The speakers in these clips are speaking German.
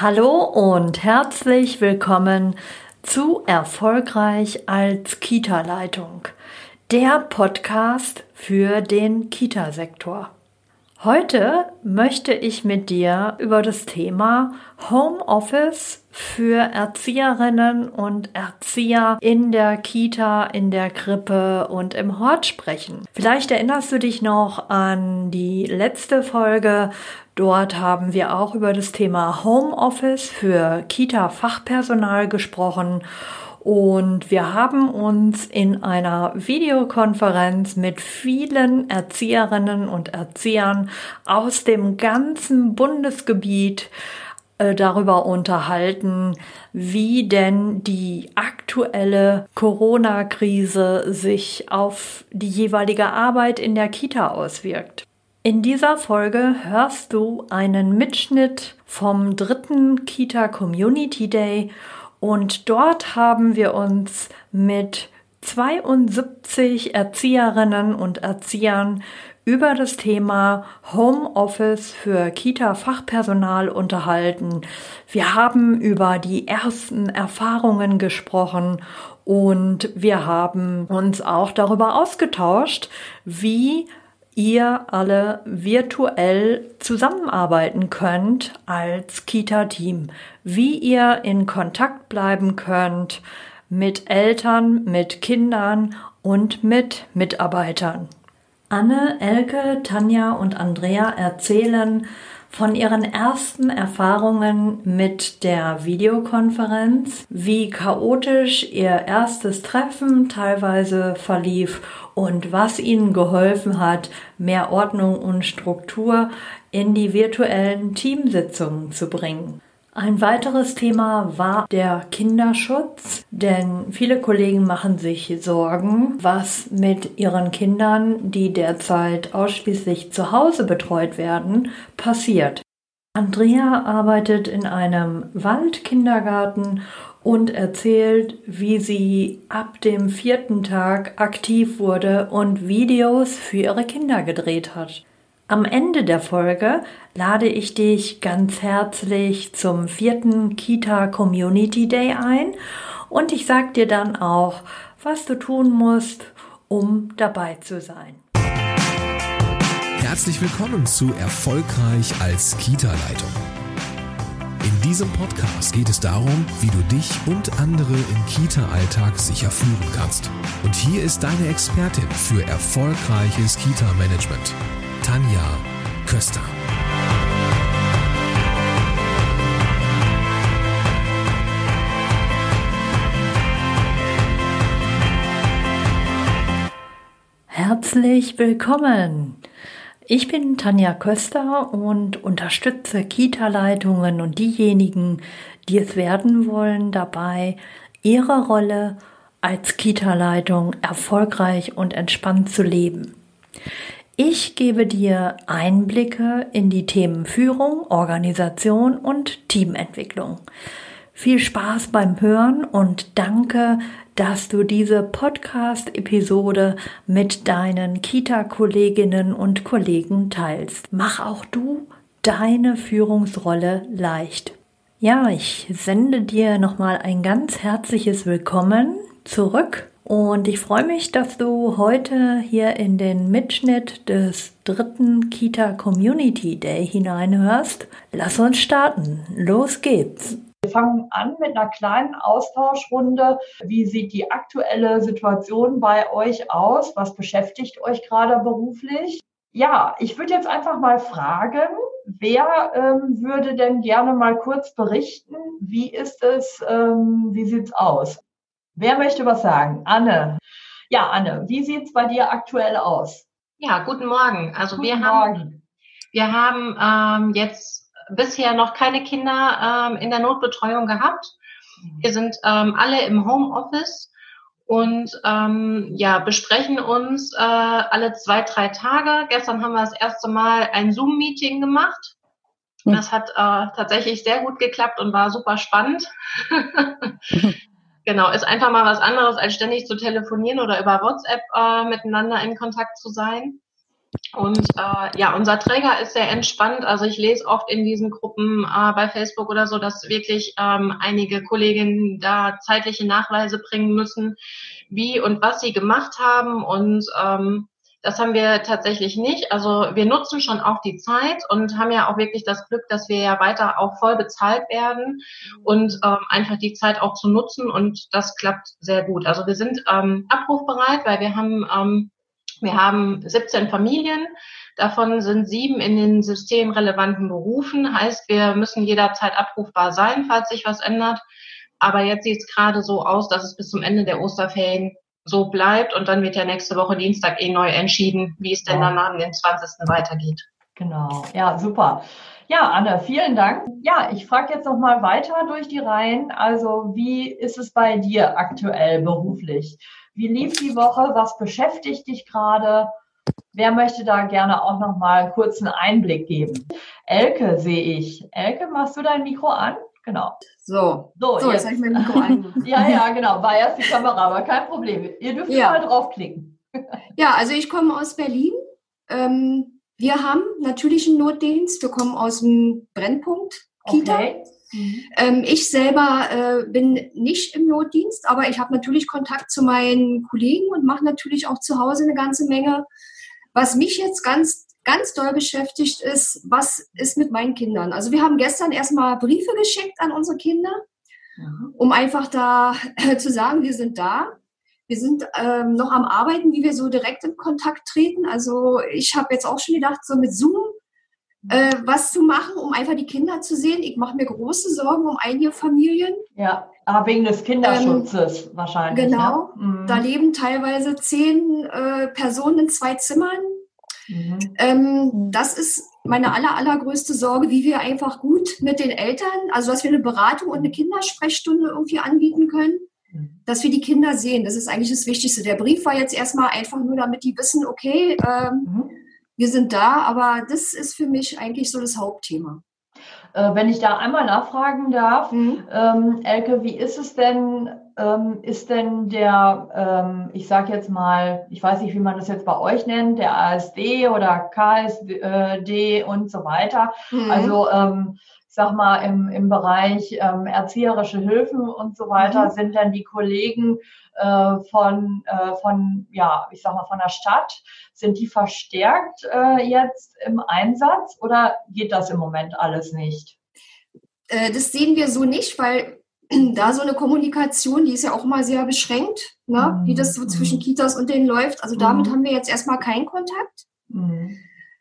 Hallo und herzlich willkommen zu Erfolgreich als Kita-Leitung, der Podcast für den Kita-Sektor. Heute möchte ich mit dir über das Thema Homeoffice für Erzieherinnen und Erzieher in der Kita, in der Krippe und im Hort sprechen. Vielleicht erinnerst du dich noch an die letzte Folge. Dort haben wir auch über das Thema Homeoffice für Kita-Fachpersonal gesprochen und wir haben uns in einer Videokonferenz mit vielen Erzieherinnen und Erziehern aus dem ganzen Bundesgebiet äh, darüber unterhalten, wie denn die aktuelle Corona-Krise sich auf die jeweilige Arbeit in der Kita auswirkt. In dieser Folge hörst du einen Mitschnitt vom dritten Kita Community Day und dort haben wir uns mit 72 Erzieherinnen und Erziehern über das Thema Homeoffice für Kita-Fachpersonal unterhalten. Wir haben über die ersten Erfahrungen gesprochen und wir haben uns auch darüber ausgetauscht, wie ihr alle virtuell zusammenarbeiten könnt als Kita-Team, wie ihr in Kontakt bleiben könnt mit Eltern, mit Kindern und mit Mitarbeitern. Anne, Elke, Tanja und Andrea erzählen von ihren ersten Erfahrungen mit der Videokonferenz, wie chaotisch ihr erstes Treffen teilweise verlief und was ihnen geholfen hat, mehr Ordnung und Struktur in die virtuellen Teamsitzungen zu bringen. Ein weiteres Thema war der Kinderschutz, denn viele Kollegen machen sich Sorgen, was mit ihren Kindern, die derzeit ausschließlich zu Hause betreut werden, passiert. Andrea arbeitet in einem Waldkindergarten und erzählt, wie sie ab dem vierten Tag aktiv wurde und Videos für ihre Kinder gedreht hat. Am Ende der Folge lade ich dich ganz herzlich zum vierten Kita Community Day ein und ich sag dir dann auch, was du tun musst, um dabei zu sein. Herzlich willkommen zu Erfolgreich als Kita-Leitung. In diesem Podcast geht es darum, wie du dich und andere im Kita-Alltag sicher führen kannst. Und hier ist deine Expertin für erfolgreiches Kita-Management. Tanja Köster. Herzlich willkommen. Ich bin Tanja Köster und unterstütze Kita-Leitungen und diejenigen, die es werden wollen, dabei, ihre Rolle als Kita-Leitung erfolgreich und entspannt zu leben. Ich gebe dir Einblicke in die Themen Führung, Organisation und Teamentwicklung. Viel Spaß beim Hören und danke, dass du diese Podcast-Episode mit deinen Kita-Kolleginnen und Kollegen teilst. Mach auch du deine Führungsrolle leicht. Ja, ich sende dir nochmal ein ganz herzliches Willkommen zurück und ich freue mich, dass du heute hier in den Mitschnitt des dritten Kita Community Day hineinhörst. Lass uns starten. Los geht's. Wir fangen an mit einer kleinen Austauschrunde. Wie sieht die aktuelle Situation bei euch aus? Was beschäftigt euch gerade beruflich? Ja, ich würde jetzt einfach mal fragen, wer ähm, würde denn gerne mal kurz berichten? Wie ist es? Ähm, wie sieht's aus? Wer möchte was sagen? Anne. Ja, Anne, wie sieht's bei dir aktuell aus? Ja, guten Morgen. Also guten wir Morgen. haben, wir haben ähm, jetzt bisher noch keine Kinder ähm, in der Notbetreuung gehabt. Wir sind ähm, alle im Homeoffice und ähm, ja besprechen uns äh, alle zwei drei Tage. Gestern haben wir das erste Mal ein Zoom-Meeting gemacht. Das hat äh, tatsächlich sehr gut geklappt und war super spannend. Genau, ist einfach mal was anderes, als ständig zu telefonieren oder über WhatsApp äh, miteinander in Kontakt zu sein. Und äh, ja, unser Träger ist sehr entspannt. Also ich lese oft in diesen Gruppen äh, bei Facebook oder so, dass wirklich ähm, einige Kolleginnen da zeitliche Nachweise bringen müssen, wie und was sie gemacht haben. Und ähm, das haben wir tatsächlich nicht. Also wir nutzen schon auch die Zeit und haben ja auch wirklich das Glück, dass wir ja weiter auch voll bezahlt werden und ähm, einfach die Zeit auch zu nutzen und das klappt sehr gut. Also wir sind ähm, abrufbereit, weil wir haben ähm, wir haben 17 Familien. Davon sind sieben in den systemrelevanten Berufen. Heißt, wir müssen jederzeit abrufbar sein, falls sich was ändert. Aber jetzt sieht es gerade so aus, dass es bis zum Ende der Osterferien so bleibt und dann wird ja nächste Woche Dienstag eh neu entschieden, wie es denn dann am 20. weitergeht. Genau, ja, super. Ja, Anne, vielen Dank. Ja, ich frage jetzt noch mal weiter durch die Reihen. Also, wie ist es bei dir aktuell beruflich? Wie lief die Woche? Was beschäftigt dich gerade? Wer möchte da gerne auch noch mal kurz einen Einblick geben? Elke sehe ich. Elke, machst du dein Mikro an? Genau. So, so, so jetzt, jetzt habe ich mein Mikro an. ja, ja, genau. War erst die Kamera, aber kein Problem. Ihr dürft ja. mal draufklicken. ja, also ich komme aus Berlin. Ähm, wir haben natürlich einen Notdienst. Wir kommen aus dem Brennpunkt Kita. Okay. Mhm. Ähm, ich selber äh, bin nicht im Notdienst, aber ich habe natürlich Kontakt zu meinen Kollegen und mache natürlich auch zu Hause eine ganze Menge. Was mich jetzt ganz ganz doll beschäftigt ist, was ist mit meinen Kindern? Also wir haben gestern erstmal Briefe geschickt an unsere Kinder, mhm. um einfach da zu sagen, wir sind da. Wir sind ähm, noch am Arbeiten, wie wir so direkt in Kontakt treten. Also ich habe jetzt auch schon gedacht, so mit Zoom äh, was zu machen, um einfach die Kinder zu sehen. Ich mache mir große Sorgen um einige Familien. Ja, aber wegen des Kinderschutzes ähm, wahrscheinlich. Ne? Genau. Ne? Mhm. Da leben teilweise zehn äh, Personen in zwei Zimmern. Mhm. Ähm, das ist meine aller, allergrößte Sorge, wie wir einfach gut mit den Eltern, also dass wir eine Beratung und eine Kindersprechstunde irgendwie anbieten können, mhm. dass wir die Kinder sehen. Das ist eigentlich das Wichtigste. Der Brief war jetzt erstmal einfach nur, damit die wissen, okay, ähm, mhm. wir sind da, aber das ist für mich eigentlich so das Hauptthema. Äh, wenn ich da einmal nachfragen darf, mhm. ähm, Elke, wie ist es denn, ähm, ist denn der, ähm, ich sage jetzt mal, ich weiß nicht, wie man das jetzt bei euch nennt, der ASD oder KSD und so weiter, mhm. also ähm, ich sag mal, im, im Bereich ähm, erzieherische Hilfen und so weiter, mhm. sind dann die Kollegen äh, von, äh, von, ja, ich sag mal, von der Stadt, sind die verstärkt äh, jetzt im Einsatz oder geht das im Moment alles nicht? Äh, das sehen wir so nicht, weil da so eine Kommunikation, die ist ja auch mal sehr beschränkt, ne? Mhm. wie das so mhm. zwischen Kitas und denen läuft. Also damit mhm. haben wir jetzt erstmal keinen Kontakt. Mhm.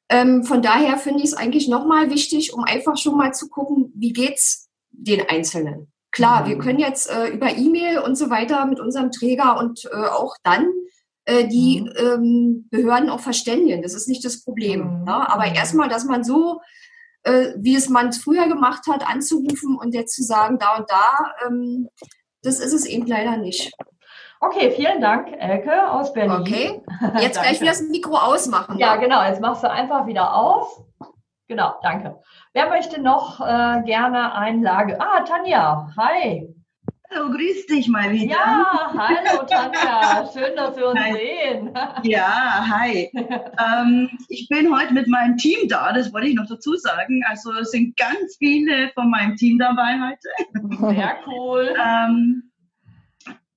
Ähm, von daher finde ich es eigentlich nochmal wichtig, um einfach schon mal zu gucken, wie geht's den Einzelnen. Klar, wir mhm. können jetzt äh, über E-Mail und so weiter mit unserem Träger und äh, auch dann äh, die mhm. ähm, Behörden auch verständigen. Das ist nicht das Problem. Ne? Aber erstmal, dass man so äh, wie es man früher gemacht hat, anzurufen und jetzt zu sagen, da und da, ähm, das ist es eben leider nicht. Okay, vielen Dank, Elke aus Berlin. Okay, jetzt gleich wieder das Mikro ausmachen. Ja, ne? genau, jetzt machst du einfach wieder aus. Genau, danke. Wer möchte noch äh, gerne Einlage? Ah, Tanja, hi. Hallo, grüß dich mal wieder. Ja, hallo Tanja, schön, dass wir uns hi. sehen. Ja, hi. ähm, ich bin heute mit meinem Team da, das wollte ich noch dazu sagen. Also es sind ganz viele von meinem Team dabei heute. Sehr cool. ähm,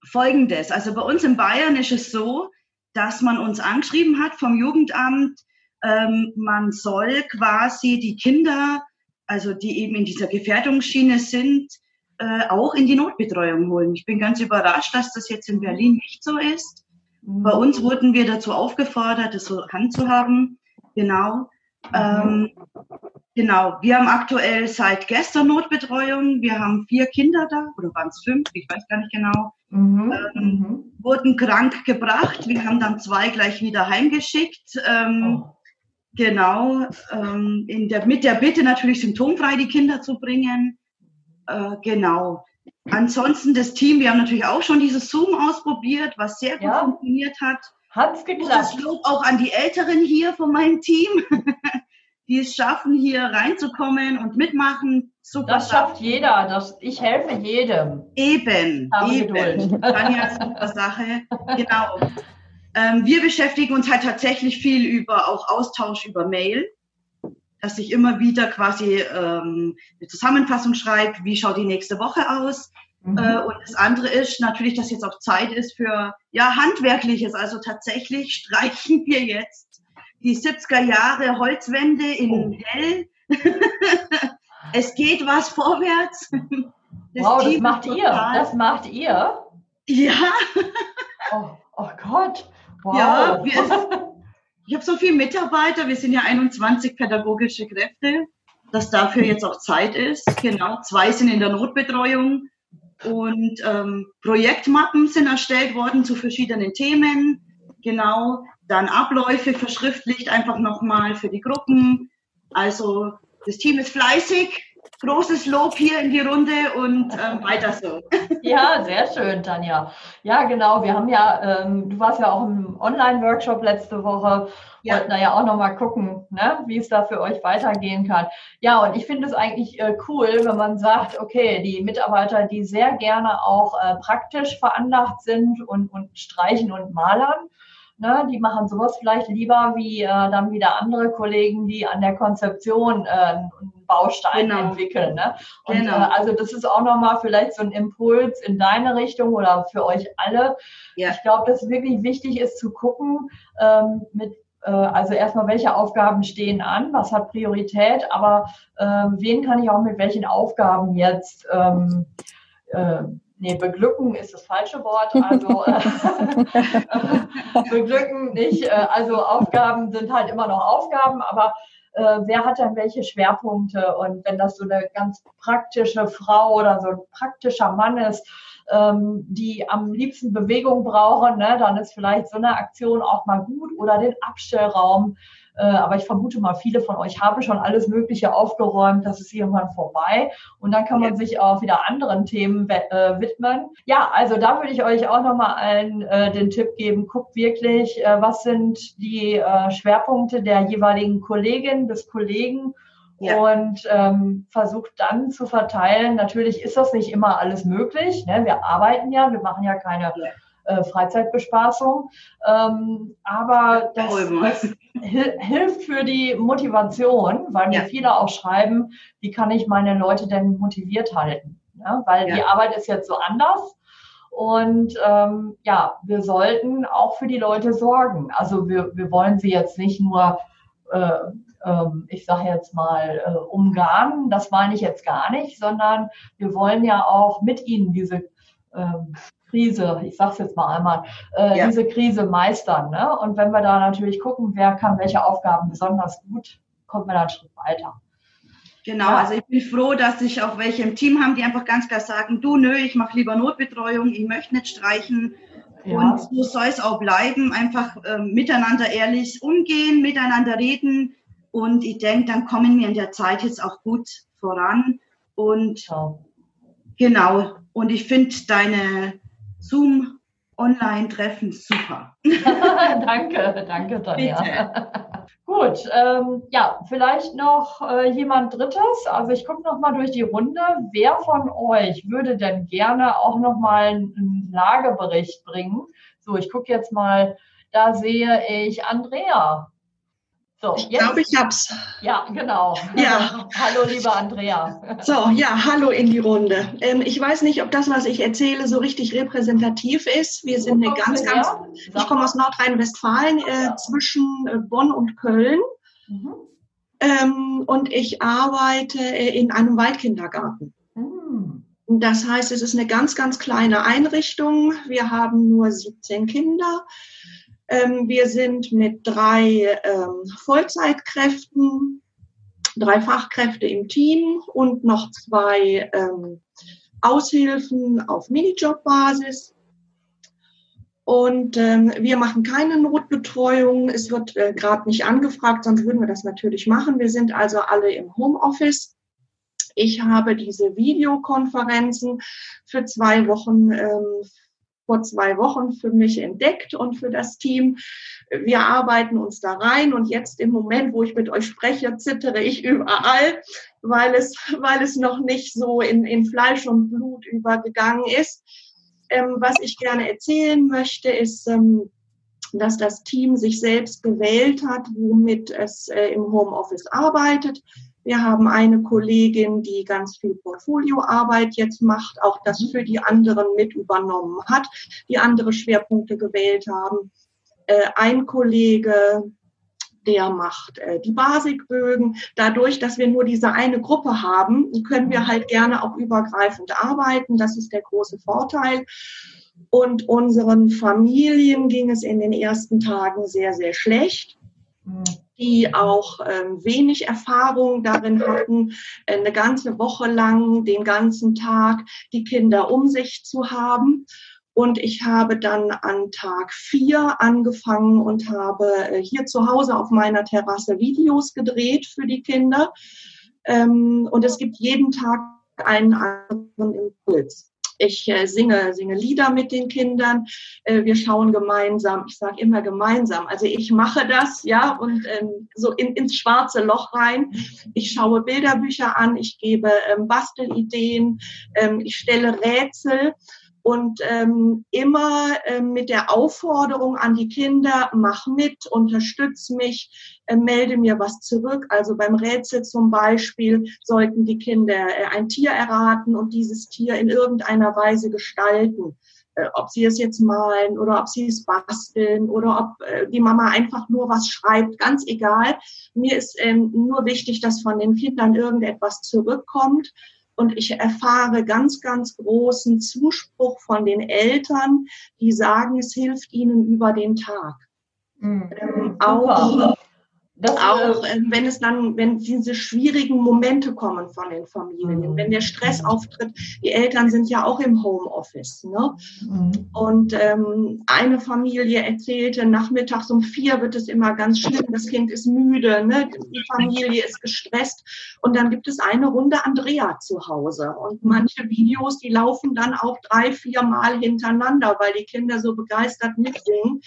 Folgendes, also bei uns in Bayern ist es so, dass man uns angeschrieben hat vom Jugendamt, ähm, man soll quasi die Kinder, also die eben in dieser Gefährdungsschiene sind, äh, auch in die Notbetreuung holen. Ich bin ganz überrascht, dass das jetzt in Berlin nicht so ist. Bei uns wurden wir dazu aufgefordert, das so handzuhaben. Genau. Ähm, genau. Wir haben aktuell seit gestern Notbetreuung. Wir haben vier Kinder da, oder waren es fünf? Ich weiß gar nicht genau. Mhm. Ähm, mhm. Wurden krank gebracht. Wir haben dann zwei gleich wieder heimgeschickt. Ähm, oh. Genau. Ähm, in der, mit der Bitte natürlich symptomfrei die Kinder zu bringen. Äh, genau. Ansonsten das Team, wir haben natürlich auch schon dieses Zoom ausprobiert, was sehr gut ja. funktioniert hat. Hat's geklappt. Das Lob auch an die Älteren hier von meinem Team, die es schaffen, hier reinzukommen und mitmachen. Super das schafft jeder. Das, ich helfe jedem. Eben, Habe eben. Tanja, super Sache. Genau. Ähm, wir beschäftigen uns halt tatsächlich viel über auch Austausch über Mail, dass ich immer wieder quasi ähm, eine Zusammenfassung schreibe, wie schaut die nächste Woche aus. Mhm. Äh, und das andere ist natürlich, dass jetzt auch Zeit ist für ja handwerkliches. Also tatsächlich streichen wir jetzt die 70er Jahre Holzwände in oh. Hell. es geht was vorwärts. Das wow, das macht ihr. Das macht ihr. Ja. Oh, oh Gott. Wow. Ja, wir, ich habe so viele Mitarbeiter, wir sind ja 21 pädagogische Kräfte, dass dafür jetzt auch Zeit ist. Genau, zwei sind in der Notbetreuung und ähm, Projektmappen sind erstellt worden zu verschiedenen Themen. Genau, dann Abläufe verschriftlicht einfach nochmal für die Gruppen. Also das Team ist fleißig großes Lob hier in die Runde und ähm, weiter so. Ja, sehr schön, Tanja. Ja, genau. Wir haben ja, ähm, du warst ja auch im Online-Workshop letzte Woche. Ja. Wollten da ja auch nochmal gucken, ne, wie es da für euch weitergehen kann. Ja, und ich finde es eigentlich äh, cool, wenn man sagt, okay, die Mitarbeiter, die sehr gerne auch äh, praktisch veranlagt sind und, und streichen und malern, Ne, die machen sowas vielleicht lieber wie äh, dann wieder andere Kollegen, die an der Konzeption äh, einen Baustein genau. entwickeln. Ne? Und genau. äh, also das ist auch nochmal vielleicht so ein Impuls in deine Richtung oder für euch alle. Ja. Ich glaube, dass es wirklich wichtig ist zu gucken, ähm, mit äh, also erstmal, welche Aufgaben stehen an, was hat Priorität, aber ähm, wen kann ich auch mit welchen Aufgaben jetzt ähm, äh, nee, beglücken ist das falsche Wort. Also äh, beglücken nicht. Äh, also Aufgaben sind halt immer noch Aufgaben, aber äh, wer hat dann welche Schwerpunkte? Und wenn das so eine ganz praktische Frau oder so ein praktischer Mann ist, ähm, die am liebsten Bewegung brauchen, ne, dann ist vielleicht so eine Aktion auch mal gut oder den Abstellraum aber ich vermute mal, viele von euch haben schon alles Mögliche aufgeräumt. Das ist irgendwann vorbei. Und dann kann man sich auch wieder anderen Themen äh, widmen. Ja, also da würde ich euch auch nochmal allen äh, den Tipp geben. Guckt wirklich, äh, was sind die äh, Schwerpunkte der jeweiligen Kollegin, des Kollegen ja. und ähm, versucht dann zu verteilen. Natürlich ist das nicht immer alles möglich. Ne? Wir arbeiten ja, wir machen ja keine ja äh, Freizeitbespaßung. Ähm, aber das, das hilft für die Motivation, weil mir ja. viele auch schreiben, wie kann ich meine Leute denn motiviert halten? Ja, weil ja. die Arbeit ist jetzt so anders. Und ähm, ja, wir sollten auch für die Leute sorgen. Also wir, wir wollen sie jetzt nicht nur, äh, ähm, ich sage jetzt mal, äh, umgarnen, das meine ich jetzt gar nicht, sondern wir wollen ja auch mit ihnen diese ähm, Krise, ich sage es jetzt mal einmal, äh, ja. diese Krise meistern. Ne? Und wenn wir da natürlich gucken, wer kann welche Aufgaben besonders gut, kommt man da einen Schritt weiter. Genau, ja. also ich bin froh, dass ich auch welche im Team haben, die einfach ganz klar sagen, du, nö, ich mache lieber Notbetreuung, ich möchte nicht streichen. Ja. Und so soll es auch bleiben, einfach äh, miteinander ehrlich umgehen, miteinander reden. Und ich denke, dann kommen wir in der Zeit jetzt auch gut voran. Und ja. genau, und ich finde deine Zoom Online-Treffen super. danke, danke, Tanja. Gut, ähm, ja, vielleicht noch äh, jemand Drittes. Also ich gucke noch mal durch die Runde. Wer von euch würde denn gerne auch noch mal einen Lagebericht bringen? So, ich gucke jetzt mal. Da sehe ich Andrea. So, ich glaube, ich hab's. Ja, genau. Ja. hallo, liebe Andrea. So, ja, hallo in die Runde. Ähm, ich weiß nicht, ob das, was ich erzähle, so richtig repräsentativ ist. Wir sind eine ganz, ganz. Ich komme aus Nordrhein-Westfalen, äh, zwischen äh, Bonn und Köln. Mhm. Ähm, und ich arbeite äh, in einem Waldkindergarten. Mhm. Das heißt, es ist eine ganz, ganz kleine Einrichtung. Wir haben nur 17 Kinder. Ähm, wir sind mit drei ähm, Vollzeitkräften, drei Fachkräfte im Team und noch zwei ähm, Aushilfen auf Minijobbasis. Und ähm, wir machen keine Notbetreuung. Es wird äh, gerade nicht angefragt, sonst würden wir das natürlich machen. Wir sind also alle im Homeoffice. Ich habe diese Videokonferenzen für zwei Wochen ähm, vor zwei Wochen für mich entdeckt und für das Team. Wir arbeiten uns da rein und jetzt im Moment, wo ich mit euch spreche, zittere ich überall, weil es, weil es noch nicht so in, in Fleisch und Blut übergegangen ist. Ähm, was ich gerne erzählen möchte, ist, ähm, dass das Team sich selbst gewählt hat, womit es äh, im Homeoffice arbeitet. Wir haben eine Kollegin, die ganz viel Portfolioarbeit jetzt macht, auch das für die anderen mit übernommen hat, die andere Schwerpunkte gewählt haben. Äh, ein Kollege, der macht äh, die Basikbögen. Dadurch, dass wir nur diese eine Gruppe haben, können wir halt gerne auch übergreifend arbeiten. Das ist der große Vorteil. Und unseren Familien ging es in den ersten Tagen sehr, sehr schlecht die auch ähm, wenig Erfahrung darin hatten, eine ganze Woche lang, den ganzen Tag die Kinder um sich zu haben. Und ich habe dann an Tag vier angefangen und habe äh, hier zu Hause auf meiner Terrasse Videos gedreht für die Kinder. Ähm, und es gibt jeden Tag einen anderen Impuls. Ich äh, singe, singe Lieder mit den Kindern. Äh, wir schauen gemeinsam. Ich sage immer gemeinsam. Also ich mache das, ja, und ähm, so in, ins schwarze Loch rein. Ich schaue Bilderbücher an. Ich gebe ähm, Bastelideen. Ähm, ich stelle Rätsel und ähm, immer ähm, mit der Aufforderung an die Kinder, mach mit, unterstütz mich, äh, melde mir was zurück. Also beim Rätsel zum Beispiel sollten die Kinder äh, ein Tier erraten und dieses Tier in irgendeiner Weise gestalten. Äh, ob sie es jetzt malen oder ob sie es basteln oder ob äh, die Mama einfach nur was schreibt, ganz egal. Mir ist ähm, nur wichtig, dass von den Kindern irgendetwas zurückkommt und ich erfahre ganz, ganz großen Zuspruch von den Eltern, die sagen, es hilft ihnen über den Tag. Mhm. Ähm, auch das, auch äh, wenn es dann, wenn diese schwierigen Momente kommen von den Familien, mhm. wenn der Stress auftritt, die Eltern sind ja auch im Homeoffice. Ne? Mhm. Und ähm, eine Familie erzählte, nachmittags um vier wird es immer ganz schlimm, das Kind ist müde, ne? die Familie ist gestresst und dann gibt es eine Runde Andrea zu Hause. Und mhm. manche Videos, die laufen dann auch drei, vier Mal hintereinander, weil die Kinder so begeistert mitsingen.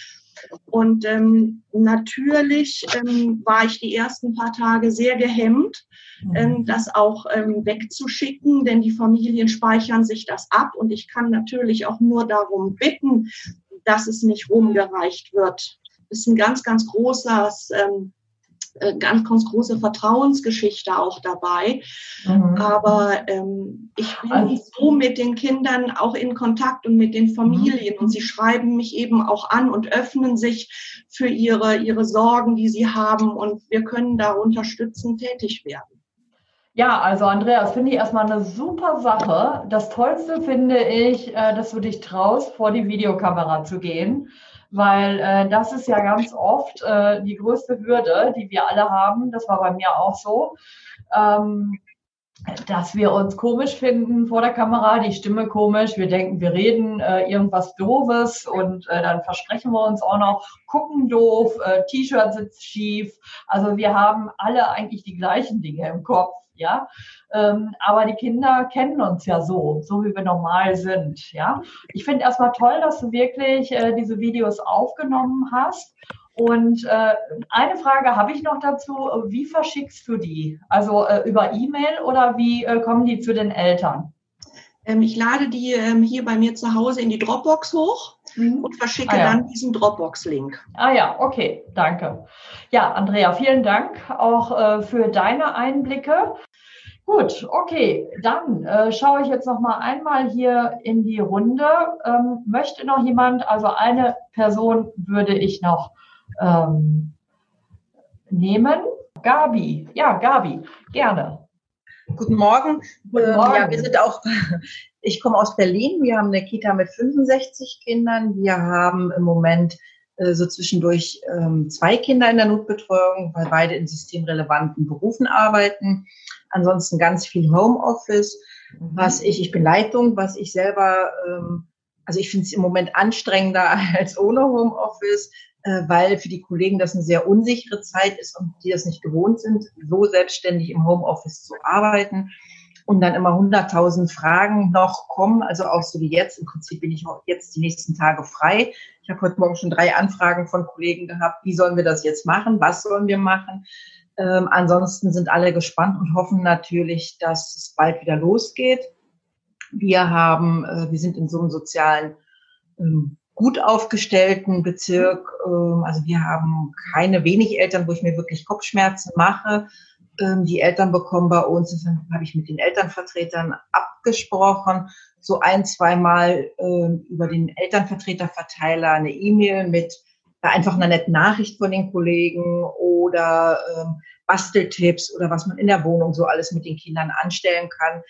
Und ähm, natürlich ähm, war ich die ersten paar Tage sehr gehemmt, mhm. ähm, das auch ähm, wegzuschicken, denn die Familien speichern sich das ab und ich kann natürlich auch nur darum bitten, dass es nicht rumgereicht wird. Das ist ein ganz, ganz großes ähm, äh, ganz, ganz große Vertrauensgeschichte auch dabei. Mhm. Aber ähm, ich bin also, so mit den Kindern auch in Kontakt und mit den Familien mhm. und sie schreiben mich eben auch an und öffnen sich für ihre, ihre Sorgen, die sie haben und wir können da unterstützend tätig werden. Ja, also Andreas, finde ich erstmal eine super Sache. Das Tollste finde ich, äh, dass du dich traust, vor die Videokamera zu gehen weil äh, das ist ja ganz oft äh, die größte Hürde, die wir alle haben. Das war bei mir auch so. Ähm, dass wir uns komisch finden vor der Kamera, die Stimme komisch, wir denken, wir reden äh, irgendwas Doofes und äh, dann versprechen wir uns auch noch, gucken doof, äh, T-Shirt sitzt schief. Also wir haben alle eigentlich die gleichen Dinge im Kopf ja. Ähm, aber die Kinder kennen uns ja so, so wie wir normal sind, ja. Ich finde erstmal toll, dass du wirklich äh, diese Videos aufgenommen hast. Und äh, eine Frage habe ich noch dazu. Wie verschickst du die? Also äh, über E-Mail oder wie äh, kommen die zu den Eltern? Ähm, ich lade die ähm, hier bei mir zu Hause in die Dropbox hoch mhm. und verschicke ah, ja. dann diesen Dropbox-Link. Ah ja, okay, danke. Ja, Andrea, vielen Dank auch äh, für deine Einblicke. Gut, okay, dann äh, schaue ich jetzt noch mal einmal hier in die Runde. Ähm, möchte noch jemand, also eine Person würde ich noch ähm, nehmen. Gabi, ja, Gabi, gerne. Guten Morgen. Guten Morgen. Ja, wir sind auch, ich komme aus Berlin. Wir haben eine Kita mit 65 Kindern. Wir haben im Moment äh, so zwischendurch ähm, zwei Kinder in der Notbetreuung, weil beide in systemrelevanten Berufen arbeiten. Ansonsten ganz viel Homeoffice, mhm. was ich, ich bin Leitung, was ich selber, ähm, also ich finde es im Moment anstrengender als ohne Homeoffice, weil für die Kollegen das eine sehr unsichere Zeit ist und die das nicht gewohnt sind, so selbstständig im Homeoffice zu arbeiten und dann immer hunderttausend Fragen noch kommen, also auch so wie jetzt. Im Prinzip bin ich auch jetzt die nächsten Tage frei. Ich habe heute Morgen schon drei Anfragen von Kollegen gehabt. Wie sollen wir das jetzt machen? Was sollen wir machen? Ähm, ansonsten sind alle gespannt und hoffen natürlich, dass es bald wieder losgeht. Wir haben, äh, wir sind in so einem sozialen ähm, gut aufgestellten Bezirk. Ähm, also wir haben keine wenig Eltern, wo ich mir wirklich Kopfschmerzen mache. Ähm, die Eltern bekommen bei uns, das habe ich mit den Elternvertretern abgesprochen, so ein, zweimal ähm, über den Elternvertreterverteiler eine E-Mail mit einfach einer netten Nachricht von den Kollegen oder ähm, Basteltipps oder was man in der Wohnung so alles mit den Kindern anstellen kann.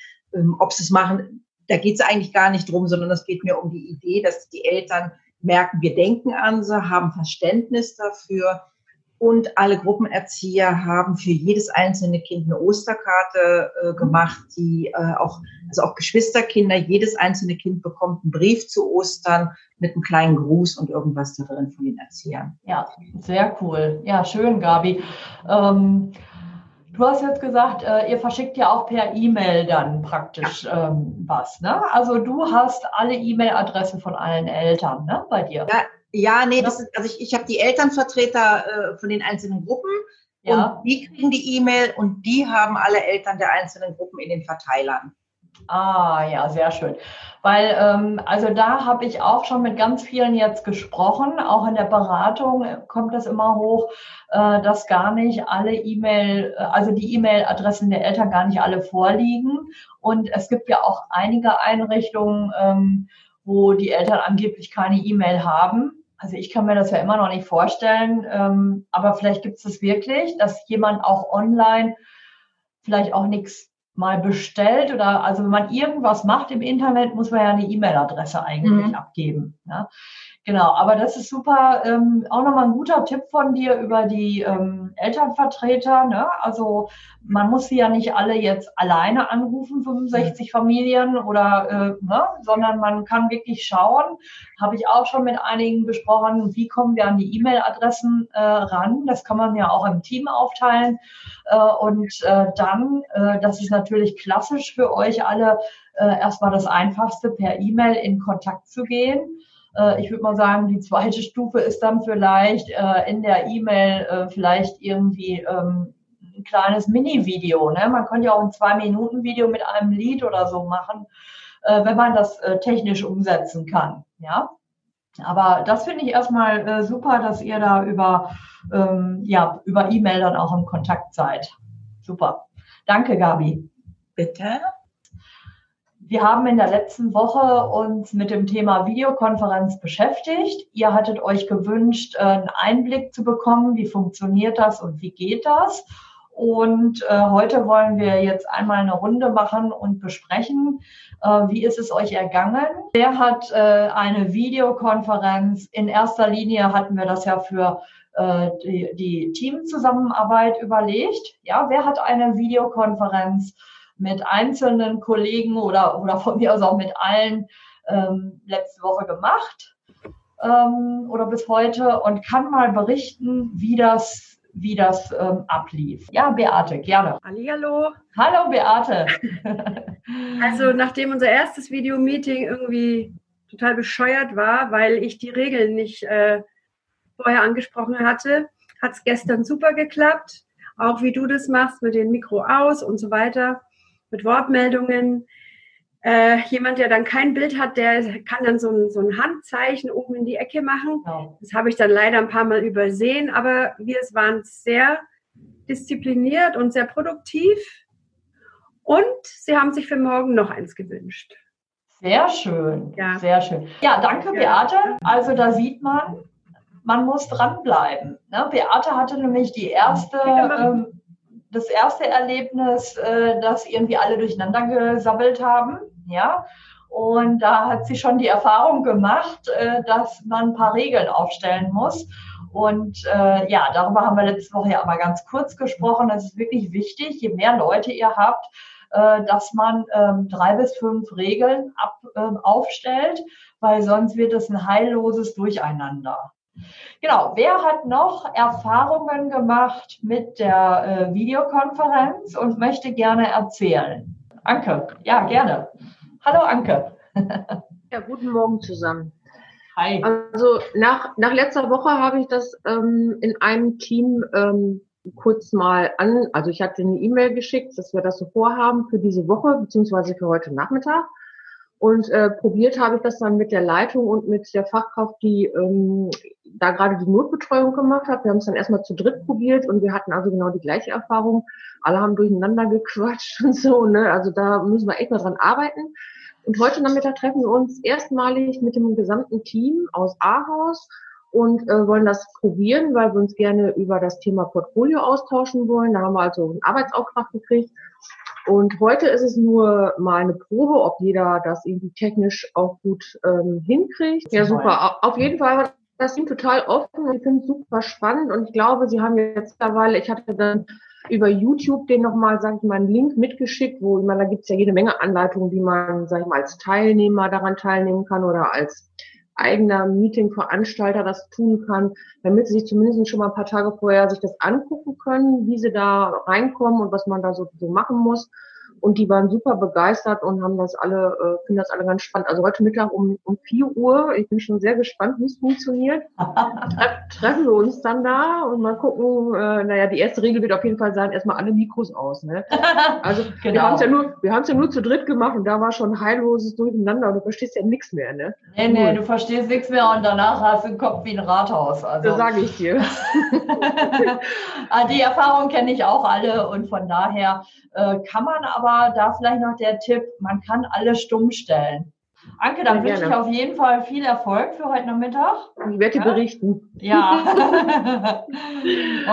Ob sie es machen, da geht es eigentlich gar nicht drum, sondern es geht mir um die Idee, dass die Eltern merken, wir denken an sie, haben Verständnis dafür und alle Gruppenerzieher haben für jedes einzelne Kind eine Osterkarte äh, gemacht, die äh, auch, also auch Geschwisterkinder, jedes einzelne Kind bekommt einen Brief zu Ostern mit einem kleinen Gruß und irgendwas da drin von den Erziehern. Ja, sehr cool. Ja, schön, Gabi. Ähm, du hast jetzt gesagt, äh, ihr verschickt ja auch per E-Mail dann praktisch ähm, was. Ne? Also du hast alle E-Mail-Adressen von allen Eltern ne, bei dir. Ja ja, nee, das ist, also ich, ich habe die Elternvertreter äh, von den einzelnen Gruppen ja. und die kriegen die E-Mail und die haben alle Eltern der einzelnen Gruppen in den Verteilern. Ah, ja, sehr schön. Weil, ähm, also da habe ich auch schon mit ganz vielen jetzt gesprochen. Auch in der Beratung kommt das immer hoch, äh, dass gar nicht alle E-Mail, äh, also die E-Mail-Adressen der Eltern gar nicht alle vorliegen. Und es gibt ja auch einige Einrichtungen, ähm, wo die Eltern angeblich keine E-Mail haben. Also ich kann mir das ja immer noch nicht vorstellen, ähm, aber vielleicht gibt es das wirklich, dass jemand auch online vielleicht auch nichts mal bestellt oder also wenn man irgendwas macht im Internet, muss man ja eine E-Mail-Adresse eigentlich mhm. abgeben. Ja. Genau, aber das ist super. Ähm, auch nochmal ein guter Tipp von dir über die ähm, Elternvertreter. Ne? Also man muss sie ja nicht alle jetzt alleine anrufen, 65 Familien oder, äh, ne? sondern man kann wirklich schauen. Habe ich auch schon mit einigen besprochen, wie kommen wir an die E-Mail-Adressen äh, ran. Das kann man ja auch im Team aufteilen. Äh, und äh, dann, äh, das ist natürlich klassisch für euch alle, äh, erstmal das Einfachste, per E-Mail in Kontakt zu gehen ich würde mal sagen, die zweite Stufe ist dann vielleicht äh, in der E-Mail äh, vielleicht irgendwie ähm, ein kleines Mini-Video. Ne? Man könnte ja auch ein Zwei-Minuten-Video mit einem Lied oder so machen, äh, wenn man das äh, technisch umsetzen kann. Ja. Aber das finde ich erstmal äh, super, dass ihr da über, ähm, ja, über E-Mail dann auch im Kontakt seid. Super. Danke, Gabi. Bitte. Wir haben in der letzten Woche uns mit dem Thema Videokonferenz beschäftigt. Ihr hattet euch gewünscht, äh, einen Einblick zu bekommen, wie funktioniert das und wie geht das. Und äh, heute wollen wir jetzt einmal eine Runde machen und besprechen, äh, wie ist es euch ergangen. Wer hat äh, eine Videokonferenz? In erster Linie hatten wir das ja für äh, die, die Teamzusammenarbeit überlegt. Ja, wer hat eine Videokonferenz? Mit einzelnen Kollegen oder, oder von mir aus auch mit allen ähm, letzte Woche gemacht ähm, oder bis heute und kann mal berichten, wie das wie das ähm, ablief. Ja, Beate, gerne. Hallihallo. Hallo, Beate. also, nachdem unser erstes Videomeeting irgendwie total bescheuert war, weil ich die Regeln nicht äh, vorher angesprochen hatte, hat es gestern super geklappt. Auch wie du das machst mit dem Mikro aus und so weiter mit Wortmeldungen. Äh, jemand, der dann kein Bild hat, der kann dann so ein, so ein Handzeichen oben in die Ecke machen. Ja. Das habe ich dann leider ein paar Mal übersehen, aber wir waren sehr diszipliniert und sehr produktiv. Und sie haben sich für morgen noch eins gewünscht. Sehr schön, ja. sehr schön. Ja, danke, Beate. Also da sieht man, man muss dranbleiben. Ne? Beate hatte nämlich die erste ähm, das erste Erlebnis, äh, dass irgendwie alle durcheinander gesabbelt haben, ja. Und da hat sie schon die Erfahrung gemacht, äh, dass man ein paar Regeln aufstellen muss. Und äh, ja, darüber haben wir letzte Woche ja mal ganz kurz gesprochen. Es ist wirklich wichtig, je mehr Leute ihr habt, äh, dass man ähm, drei bis fünf Regeln ab, äh, aufstellt, weil sonst wird es ein heilloses Durcheinander. Genau, wer hat noch Erfahrungen gemacht mit der äh, Videokonferenz und möchte gerne erzählen? Anke, ja, gerne. Hallo Anke. ja, guten Morgen zusammen. Hi. Also nach, nach letzter Woche habe ich das ähm, in einem Team ähm, kurz mal an, also ich hatte eine E-Mail geschickt, dass wir das so vorhaben für diese Woche, beziehungsweise für heute Nachmittag. Und äh, probiert habe ich das dann mit der Leitung und mit der Fachkraft, die ähm, da gerade die Notbetreuung gemacht hat. Wir haben es dann erstmal zu dritt probiert und wir hatten also genau die gleiche Erfahrung. Alle haben durcheinander gequatscht und so. Ne? Also da müssen wir echt mal dran arbeiten. Und heute Nachmittag treffen wir uns erstmalig mit dem gesamten Team aus Ahaus und äh, wollen das probieren, weil wir uns gerne über das Thema Portfolio austauschen wollen. Da haben wir also einen Arbeitsauftrag gekriegt. Und heute ist es nur mal eine Probe, ob jeder das irgendwie technisch auch gut ähm, hinkriegt. Ja, super. Auf jeden Fall war das Team total offen und ich finde es super spannend. Und ich glaube, sie haben jetzt mittlerweile, ich hatte dann über YouTube den nochmal, sag ich mal, einen Link mitgeschickt, wo ich meine, da gibt es ja jede Menge Anleitungen, wie man, sag ich mal, als Teilnehmer daran teilnehmen kann oder als eigener Meeting-Veranstalter das tun kann, damit sie sich zumindest schon mal ein paar Tage vorher sich das angucken können, wie sie da reinkommen und was man da so, so machen muss. Und die waren super begeistert und haben das alle, äh, finden das alle ganz spannend. Also heute Mittag um, um 4 Uhr, ich bin schon sehr gespannt, wie es funktioniert. treffen wir uns dann da und mal gucken, äh, naja, die erste Regel wird auf jeden Fall sein, erstmal alle Mikros aus. Ne? Also genau. wir haben es ja nur, wir haben es ja nur zu dritt gemacht und da war schon heilloses Durcheinander und du verstehst ja nichts mehr, ne? Nee, nee, du verstehst nichts mehr und danach hast du den Kopf wie ein Rathaus. Also. Das sage ich dir. Ah, die Erfahrung kenne ich auch alle und von daher äh, kann man aber da vielleicht noch der Tipp, man kann alles stumm stellen. Anke, dann wünsche ich auf jeden Fall viel Erfolg für heute Nachmittag. Ich werde ja? berichten. Ja.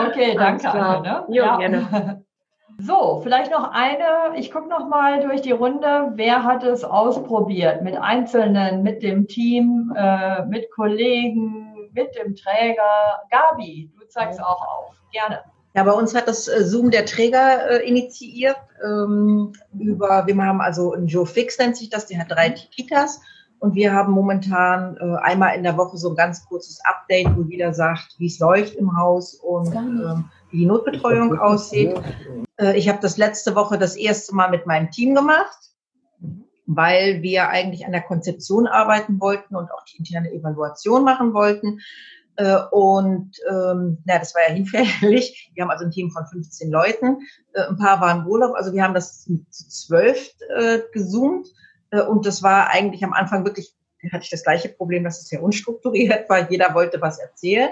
okay, danke, Anke. Ne? Jo, ja, gerne. So, vielleicht noch eine, ich gucke noch mal durch die Runde, wer hat es ausprobiert? Mit Einzelnen, mit dem Team, äh, mit Kollegen, mit dem Träger. Gabi, du zeigst auch auf. Gerne. Ja, bei uns hat das äh, Zoom der Träger äh, initiiert. Ähm, über, wir haben also ein Joe Fix nennt sich das, der hat drei Kitas. Und wir haben momentan äh, einmal in der Woche so ein ganz kurzes Update, wo jeder sagt, wie es läuft im Haus und ähm, wie die Notbetreuung aussieht. Äh, ich habe das letzte Woche das erste Mal mit meinem Team gemacht, weil wir eigentlich an der Konzeption arbeiten wollten und auch die interne Evaluation machen wollten. Äh, und ähm, ja, das war ja hinfällig. Wir haben also ein Team von 15 Leuten. Äh, ein paar waren Urlaub, also wir haben das mit zwölf äh, gezoomt. Äh, und das war eigentlich am Anfang wirklich, hatte ich das gleiche Problem, dass es sehr unstrukturiert war. Jeder wollte was erzählen.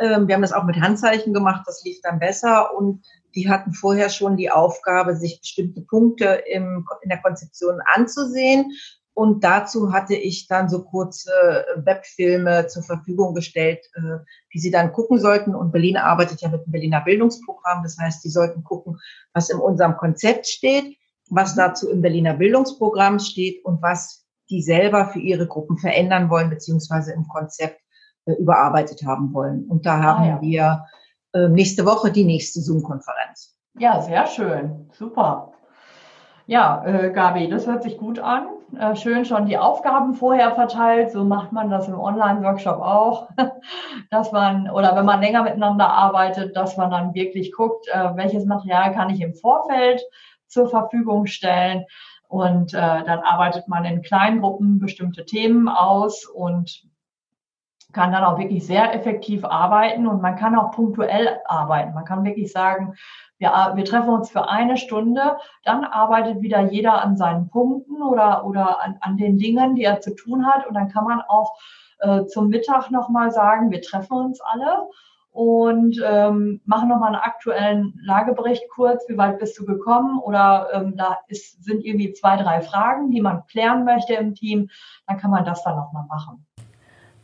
Ähm, wir haben das auch mit Handzeichen gemacht, das lief dann besser. Und die hatten vorher schon die Aufgabe, sich bestimmte Punkte im, in der Konzeption anzusehen und dazu hatte ich dann so kurze Webfilme zur Verfügung gestellt, äh, die sie dann gucken sollten. Und Berlin arbeitet ja mit dem Berliner Bildungsprogramm. Das heißt, sie sollten gucken, was in unserem Konzept steht, was dazu im Berliner Bildungsprogramm steht und was die selber für ihre Gruppen verändern wollen, beziehungsweise im Konzept äh, überarbeitet haben wollen. Und da haben ah, ja. wir äh, nächste Woche die nächste Zoom-Konferenz. Ja, sehr schön. Super. Ja, äh, Gabi, das hört sich gut an. Äh, schön schon die Aufgaben vorher verteilt. So macht man das im Online-Workshop auch, dass man, oder wenn man länger miteinander arbeitet, dass man dann wirklich guckt, äh, welches Material kann ich im Vorfeld zur Verfügung stellen. Und äh, dann arbeitet man in kleinen Gruppen bestimmte Themen aus und kann dann auch wirklich sehr effektiv arbeiten und man kann auch punktuell arbeiten. Man kann wirklich sagen, wir, wir treffen uns für eine Stunde, dann arbeitet wieder jeder an seinen Punkten oder, oder an, an den Dingen, die er zu tun hat. Und dann kann man auch äh, zum Mittag nochmal sagen, wir treffen uns alle und ähm, machen nochmal einen aktuellen Lagebericht kurz, wie weit bist du gekommen oder ähm, da ist, sind irgendwie zwei, drei Fragen, die man klären möchte im Team, dann kann man das dann nochmal machen.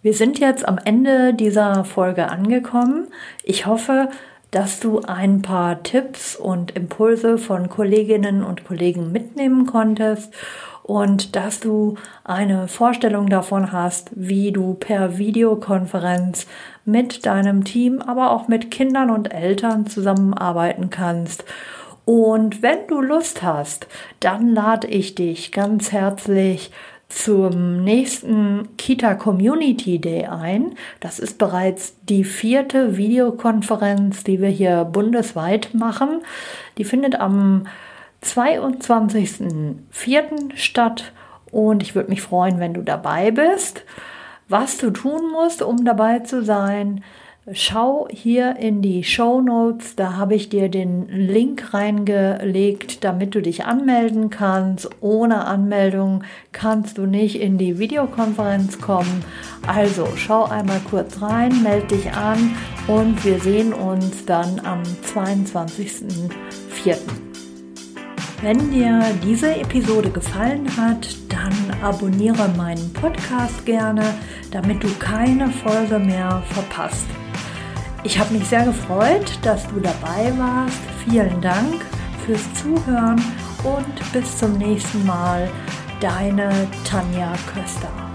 Wir sind jetzt am Ende dieser Folge angekommen. Ich hoffe, dass du ein paar Tipps und Impulse von Kolleginnen und Kollegen mitnehmen konntest und dass du eine Vorstellung davon hast, wie du per Videokonferenz mit deinem Team, aber auch mit Kindern und Eltern zusammenarbeiten kannst. Und wenn du Lust hast, dann lade ich dich ganz herzlich zum nächsten Kita Community Day ein. Das ist bereits die vierte Videokonferenz, die wir hier bundesweit machen. Die findet am 22.04. statt und ich würde mich freuen, wenn du dabei bist. Was du tun musst, um dabei zu sein, Schau hier in die Show Notes, da habe ich dir den Link reingelegt, damit du dich anmelden kannst. Ohne Anmeldung kannst du nicht in die Videokonferenz kommen. Also schau einmal kurz rein, melde dich an und wir sehen uns dann am 22.04. Wenn dir diese Episode gefallen hat, dann abonniere meinen Podcast gerne, damit du keine Folge mehr verpasst. Ich habe mich sehr gefreut, dass du dabei warst. Vielen Dank fürs Zuhören und bis zum nächsten Mal. Deine Tanja Köster.